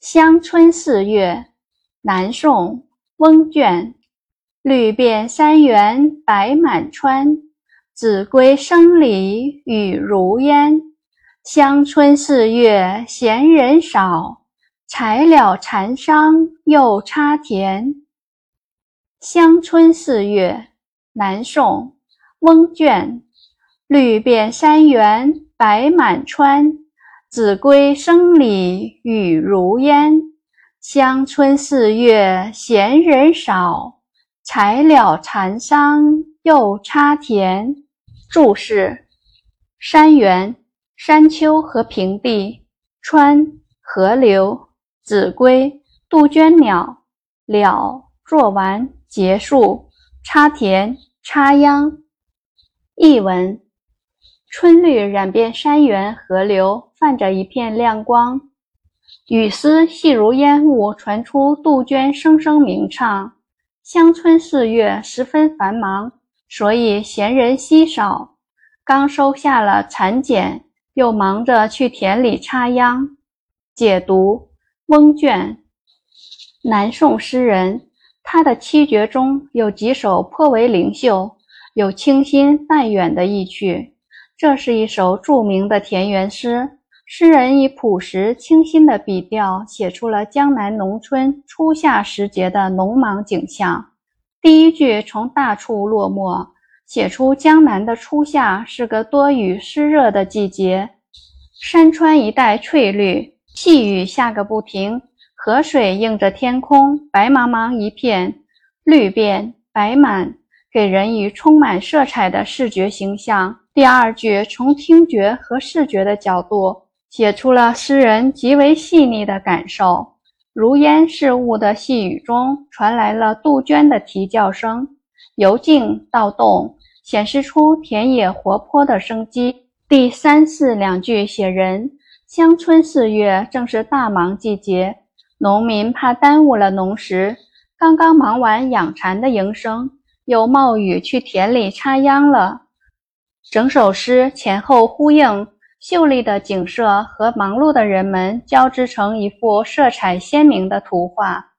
乡村四月，南宋·翁卷。绿遍山原白满川，子规声里雨如烟。乡村四月闲人少，才了蚕桑又插田。乡村四月，南宋·翁卷。绿遍山原白满川。子规声里雨如烟，乡村四月闲人少，才了蚕桑又插田。注释：山原、山丘和平地；川、河流；子规、杜鹃鸟；了、做完、结束；插田、插秧。译文。春绿染遍山原河流，泛着一片亮光。雨丝细如烟雾，传出杜鹃声声鸣唱。乡村四月十分繁忙，所以闲人稀少。刚收下了蚕茧，又忙着去田里插秧。解读：翁卷，南宋诗人，他的七绝中有几首颇为灵秀，有清新淡远的意趣。这是一首著名的田园诗，诗人以朴实清新的笔调写出了江南农村初夏时节的农忙景象。第一句从大处落墨，写出江南的初夏是个多雨湿热的季节，山川一带翠绿，细雨下个不停，河水映着天空，白茫茫一片，绿遍白满，给人以充满色彩的视觉形象。第二句从听觉和视觉的角度写出了诗人极为细腻的感受。如烟似雾的细雨中传来了杜鹃的啼叫声，由静到动，显示出田野活泼的生机。第三四两句写人，乡村四月正是大忙季节，农民怕耽误了农时，刚刚忙完养蚕的营生，又冒雨去田里插秧了。整首诗前后呼应，秀丽的景色和忙碌的人们交织成一幅色彩鲜明的图画。